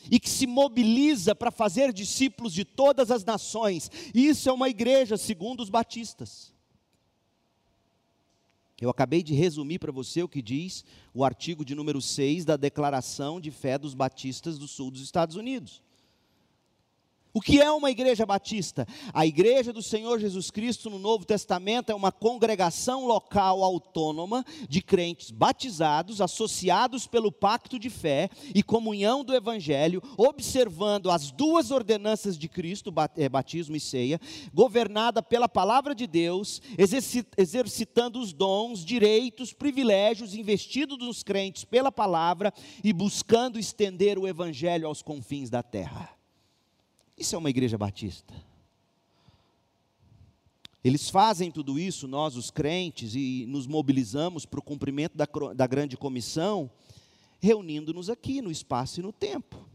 e que se mobiliza para fazer discípulos de todas as nações. Isso é uma igreja, segundo os batistas. Eu acabei de resumir para você o que diz o artigo de número 6 da Declaração de Fé dos Batistas do Sul dos Estados Unidos. O que é uma igreja batista? A igreja do Senhor Jesus Cristo no Novo Testamento é uma congregação local autônoma de crentes batizados, associados pelo pacto de fé e comunhão do Evangelho, observando as duas ordenanças de Cristo, eh, batismo e ceia, governada pela palavra de Deus, exercitando os dons, direitos, privilégios investidos nos crentes pela palavra e buscando estender o Evangelho aos confins da terra. Isso é uma igreja batista. Eles fazem tudo isso, nós, os crentes, e nos mobilizamos para o cumprimento da, da grande comissão, reunindo-nos aqui no espaço e no tempo.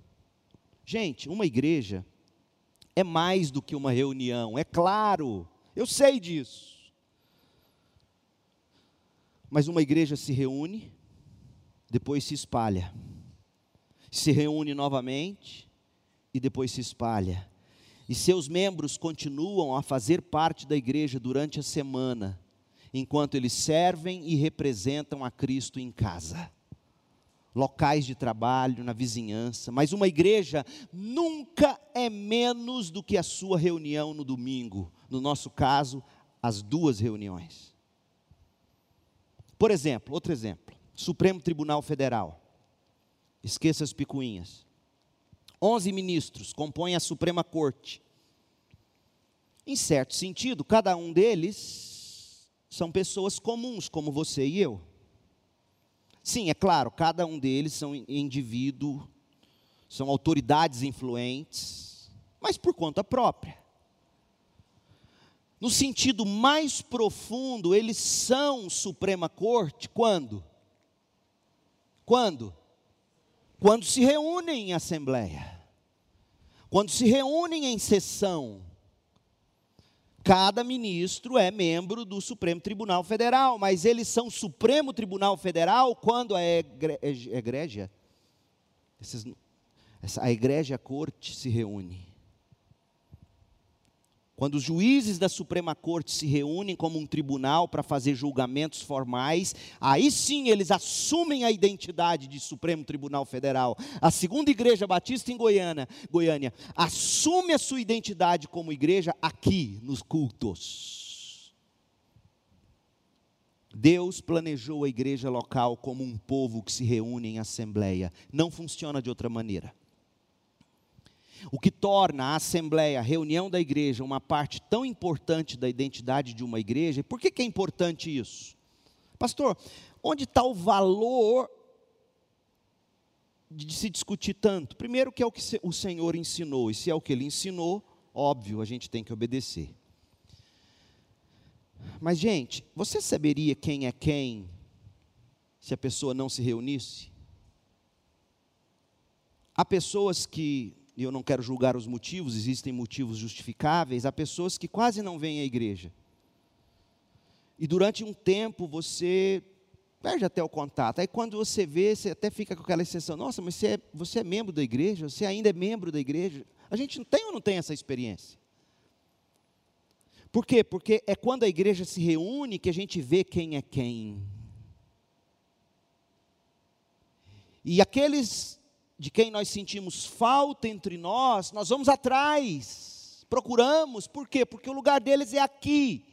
Gente, uma igreja é mais do que uma reunião, é claro, eu sei disso. Mas uma igreja se reúne, depois se espalha, se reúne novamente, e depois se espalha. E seus membros continuam a fazer parte da igreja durante a semana, enquanto eles servem e representam a Cristo em casa. Locais de trabalho, na vizinhança, mas uma igreja nunca é menos do que a sua reunião no domingo. No nosso caso, as duas reuniões. Por exemplo, outro exemplo: Supremo Tribunal Federal. Esqueça as picuinhas. 11 ministros compõem a Suprema Corte. Em certo sentido, cada um deles são pessoas comuns, como você e eu. Sim, é claro, cada um deles são indivíduo, são autoridades influentes, mas por conta própria. No sentido mais profundo, eles são Suprema Corte quando? Quando? Quando se reúnem em assembleia, quando se reúnem em sessão. Cada ministro é membro do Supremo Tribunal Federal, mas eles são Supremo Tribunal Federal quando a egrégia, a igreja a corte se reúne. Quando os juízes da Suprema Corte se reúnem como um tribunal para fazer julgamentos formais, aí sim eles assumem a identidade de Supremo Tribunal Federal. A segunda igreja batista em Goiânia, Goiânia assume a sua identidade como igreja aqui nos cultos. Deus planejou a igreja local como um povo que se reúne em assembleia. Não funciona de outra maneira. O que torna a assembleia, a reunião da igreja, uma parte tão importante da identidade de uma igreja. Por que, que é importante isso? Pastor, onde está o valor de se discutir tanto? Primeiro, que é o que o Senhor ensinou, e se é o que ele ensinou, óbvio, a gente tem que obedecer. Mas, gente, você saberia quem é quem se a pessoa não se reunisse? Há pessoas que e eu não quero julgar os motivos, existem motivos justificáveis, há pessoas que quase não vêm à igreja. E durante um tempo você perde até o contato. Aí quando você vê, você até fica com aquela sensação: nossa, mas você é, você é membro da igreja? Você ainda é membro da igreja? A gente não tem ou não tem essa experiência? Por quê? Porque é quando a igreja se reúne que a gente vê quem é quem. E aqueles de quem nós sentimos falta entre nós, nós vamos atrás, procuramos, por quê? Porque o lugar deles é aqui,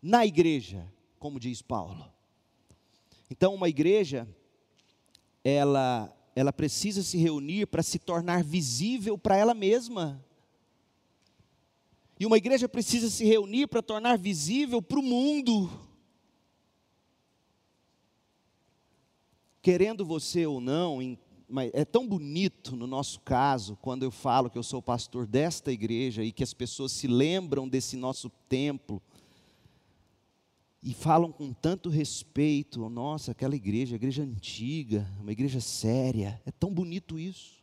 na igreja, como diz Paulo. Então, uma igreja, ela, ela precisa se reunir para se tornar visível para ela mesma. E uma igreja precisa se reunir para tornar visível para o mundo. Querendo você ou não, em mas é tão bonito no nosso caso, quando eu falo que eu sou pastor desta igreja e que as pessoas se lembram desse nosso templo e falam com tanto respeito, nossa, aquela igreja, igreja antiga, uma igreja séria, é tão bonito isso.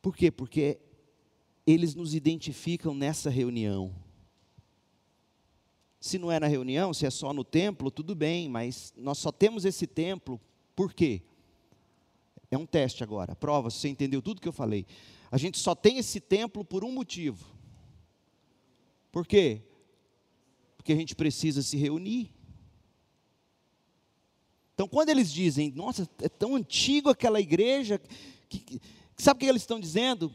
Por quê? Porque eles nos identificam nessa reunião. Se não é na reunião, se é só no templo, tudo bem, mas nós só temos esse templo, por quê? É um teste agora, prova se você entendeu tudo que eu falei. A gente só tem esse templo por um motivo. Por quê? Porque a gente precisa se reunir. Então, quando eles dizem, nossa, é tão antigo aquela igreja, que, que, sabe o que eles estão dizendo?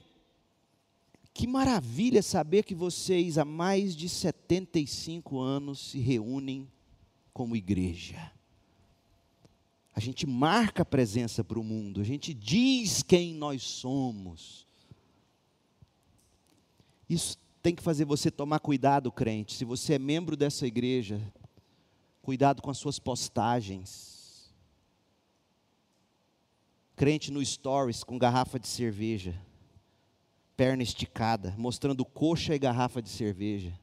Que maravilha saber que vocês há mais de 75 anos se reúnem como igreja. A gente marca a presença para o mundo, a gente diz quem nós somos. Isso tem que fazer você tomar cuidado, crente. Se você é membro dessa igreja, cuidado com as suas postagens. Crente no stories com garrafa de cerveja, perna esticada, mostrando coxa e garrafa de cerveja.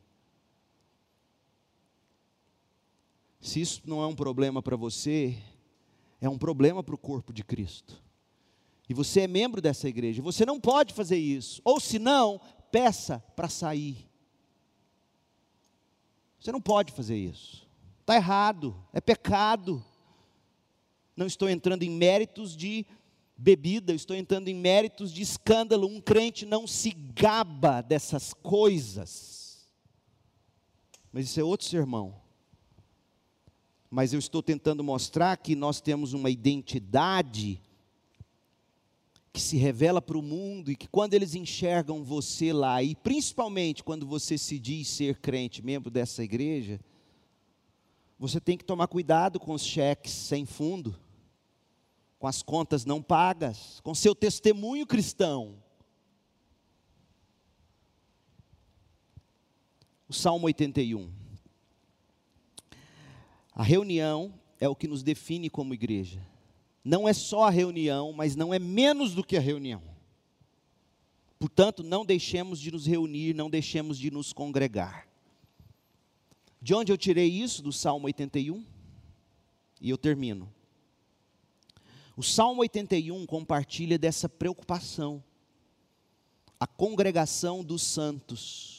Se isso não é um problema para você, é um problema para o corpo de Cristo. E você é membro dessa igreja, você não pode fazer isso. Ou se não, peça para sair. Você não pode fazer isso. Está errado, é pecado. Não estou entrando em méritos de bebida, estou entrando em méritos de escândalo. Um crente não se gaba dessas coisas. Mas isso é outro sermão mas eu estou tentando mostrar que nós temos uma identidade que se revela para o mundo e que quando eles enxergam você lá, e principalmente quando você se diz ser crente, membro dessa igreja, você tem que tomar cuidado com os cheques sem fundo, com as contas não pagas, com seu testemunho cristão. O Salmo 81. A reunião é o que nos define como igreja. Não é só a reunião, mas não é menos do que a reunião. Portanto, não deixemos de nos reunir, não deixemos de nos congregar. De onde eu tirei isso? Do Salmo 81. E eu termino. O Salmo 81 compartilha dessa preocupação. A congregação dos santos.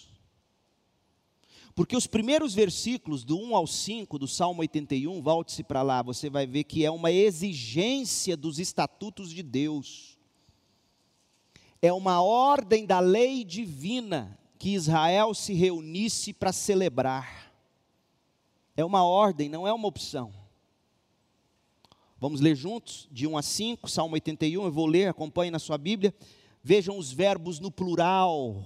Porque os primeiros versículos, do 1 ao 5 do Salmo 81, volte-se para lá, você vai ver que é uma exigência dos estatutos de Deus. É uma ordem da lei divina que Israel se reunisse para celebrar. É uma ordem, não é uma opção. Vamos ler juntos, de 1 a 5, Salmo 81, eu vou ler, acompanhe na sua Bíblia. Vejam os verbos no plural.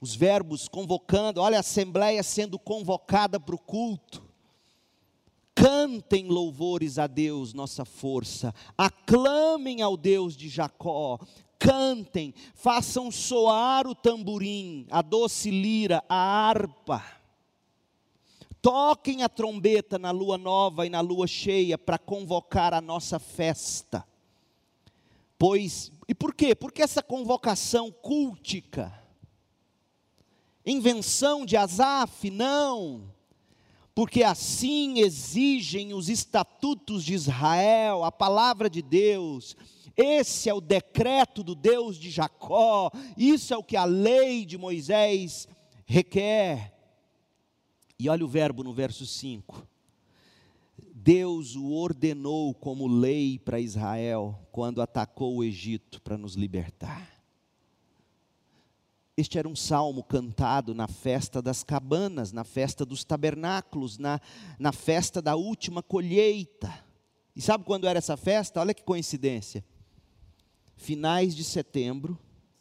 Os verbos convocando, olha a assembleia sendo convocada para o culto. Cantem louvores a Deus, nossa força. Aclamem ao Deus de Jacó cantem, façam soar o tamborim, a doce lira, a harpa. Toquem a trombeta na lua nova e na lua cheia para convocar a nossa festa. Pois, e por quê? Porque essa convocação cultica, invenção de Asaf, não, porque assim exigem os estatutos de Israel, a palavra de Deus, esse é o decreto do Deus de Jacó, isso é o que a lei de Moisés requer. E olha o verbo no verso 5. Deus o ordenou como lei para Israel quando atacou o Egito para nos libertar. Este era um salmo cantado na festa das cabanas, na festa dos tabernáculos, na, na festa da última colheita. E sabe quando era essa festa? Olha que coincidência finais de setembro,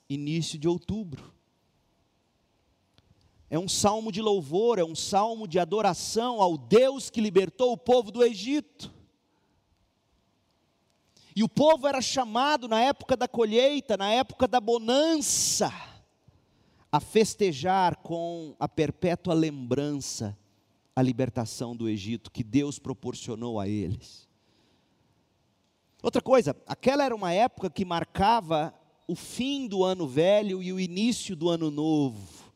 início de outubro. É um salmo de louvor, é um salmo de adoração ao Deus que libertou o povo do Egito. E o povo era chamado na época da colheita, na época da bonança, a festejar com a perpétua lembrança a libertação do Egito que Deus proporcionou a eles. Outra coisa, aquela era uma época que marcava o fim do ano velho e o início do ano novo.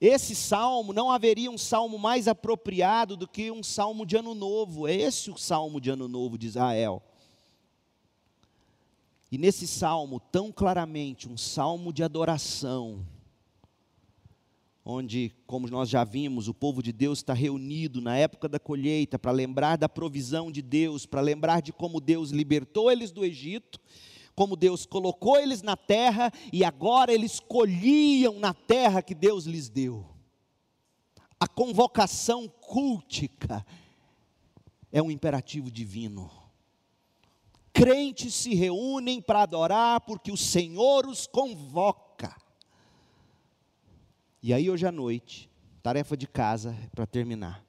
Esse salmo, não haveria um salmo mais apropriado do que um salmo de ano novo. É esse o salmo de ano novo de Israel. E nesse salmo, tão claramente, um salmo de adoração, onde, como nós já vimos, o povo de Deus está reunido na época da colheita para lembrar da provisão de Deus, para lembrar de como Deus libertou eles do Egito, como Deus colocou eles na terra e agora eles colhiam na terra que Deus lhes deu. A convocação cultica é um imperativo divino. Crentes se reúnem para adorar porque o Senhor os convoca. E aí, hoje à noite, tarefa de casa para terminar.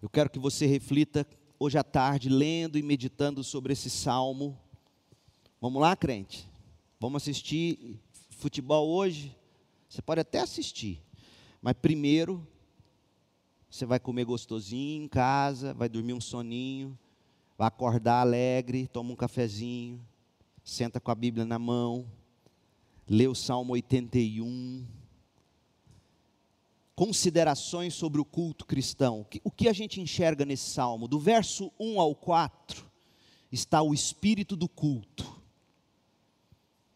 Eu quero que você reflita hoje à tarde, lendo e meditando sobre esse salmo. Vamos lá, crente? Vamos assistir futebol hoje? Você pode até assistir, mas primeiro você vai comer gostosinho em casa, vai dormir um soninho, vai acordar alegre, toma um cafezinho, senta com a Bíblia na mão, lê o Salmo 81. Considerações sobre o culto cristão. O que a gente enxerga nesse salmo? Do verso 1 ao 4 está o espírito do culto.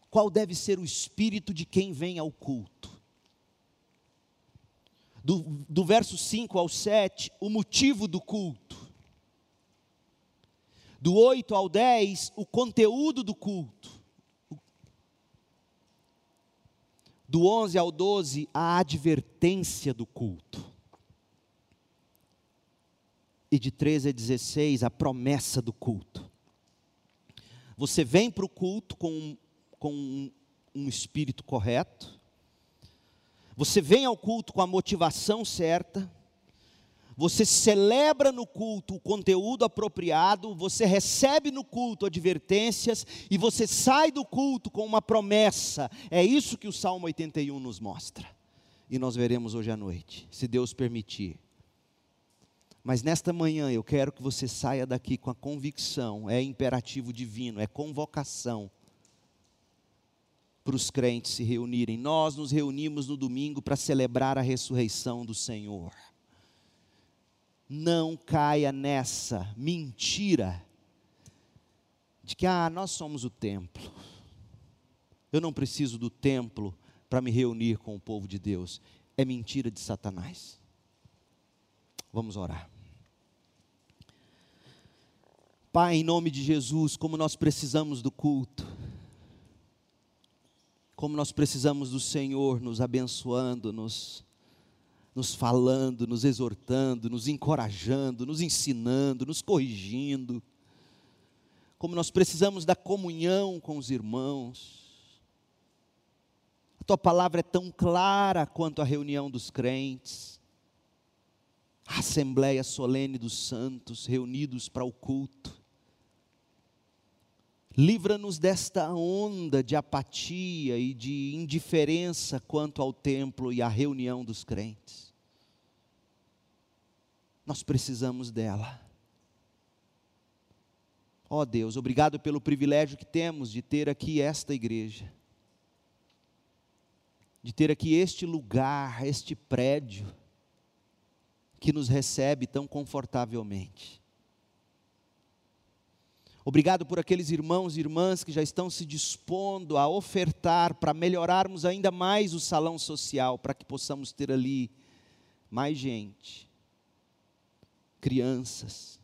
Qual deve ser o espírito de quem vem ao culto? Do, do verso 5 ao 7, o motivo do culto. Do 8 ao 10, o conteúdo do culto do 11 ao 12, a advertência do culto. E de 13 a 16, a promessa do culto. Você vem para o culto com, com um, um espírito correto, você vem ao culto com a motivação certa, você celebra no culto o conteúdo apropriado, você recebe no culto advertências e você sai do culto com uma promessa. É isso que o Salmo 81 nos mostra. E nós veremos hoje à noite, se Deus permitir. Mas nesta manhã eu quero que você saia daqui com a convicção, é imperativo divino, é convocação para os crentes se reunirem. Nós nos reunimos no domingo para celebrar a ressurreição do Senhor. Não caia nessa mentira de que ah, nós somos o templo. Eu não preciso do templo para me reunir com o povo de Deus. É mentira de Satanás. Vamos orar. Pai, em nome de Jesus, como nós precisamos do culto, como nós precisamos do Senhor nos abençoando, nos, nos falando, nos exortando, nos encorajando, nos ensinando, nos corrigindo, como nós precisamos da comunhão com os irmãos. A tua palavra é tão clara quanto a reunião dos crentes, a assembleia solene dos santos reunidos para o culto. Livra-nos desta onda de apatia e de indiferença quanto ao templo e à reunião dos crentes. Nós precisamos dela. Ó oh Deus, obrigado pelo privilégio que temos de ter aqui esta igreja, de ter aqui este lugar, este prédio, que nos recebe tão confortavelmente. Obrigado por aqueles irmãos e irmãs que já estão se dispondo a ofertar para melhorarmos ainda mais o salão social, para que possamos ter ali mais gente, crianças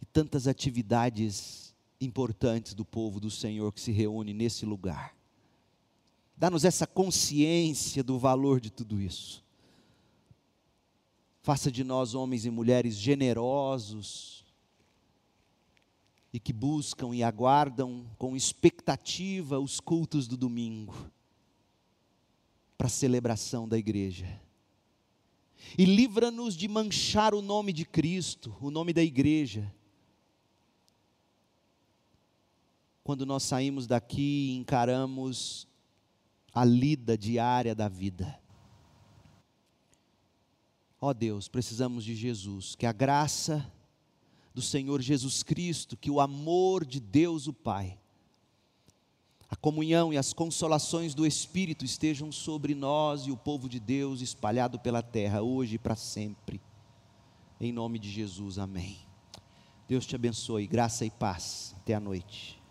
e tantas atividades importantes do povo do Senhor que se reúne nesse lugar. Dá-nos essa consciência do valor de tudo isso. Faça de nós homens e mulheres generosos, e que buscam e aguardam com expectativa os cultos do domingo para a celebração da igreja. E livra-nos de manchar o nome de Cristo, o nome da igreja. Quando nós saímos daqui e encaramos a lida diária da vida. Ó oh Deus, precisamos de Jesus, que a graça do Senhor Jesus Cristo, que o amor de Deus o Pai, a comunhão e as consolações do Espírito estejam sobre nós e o povo de Deus espalhado pela terra, hoje e para sempre. Em nome de Jesus, amém. Deus te abençoe, graça e paz. Até a noite.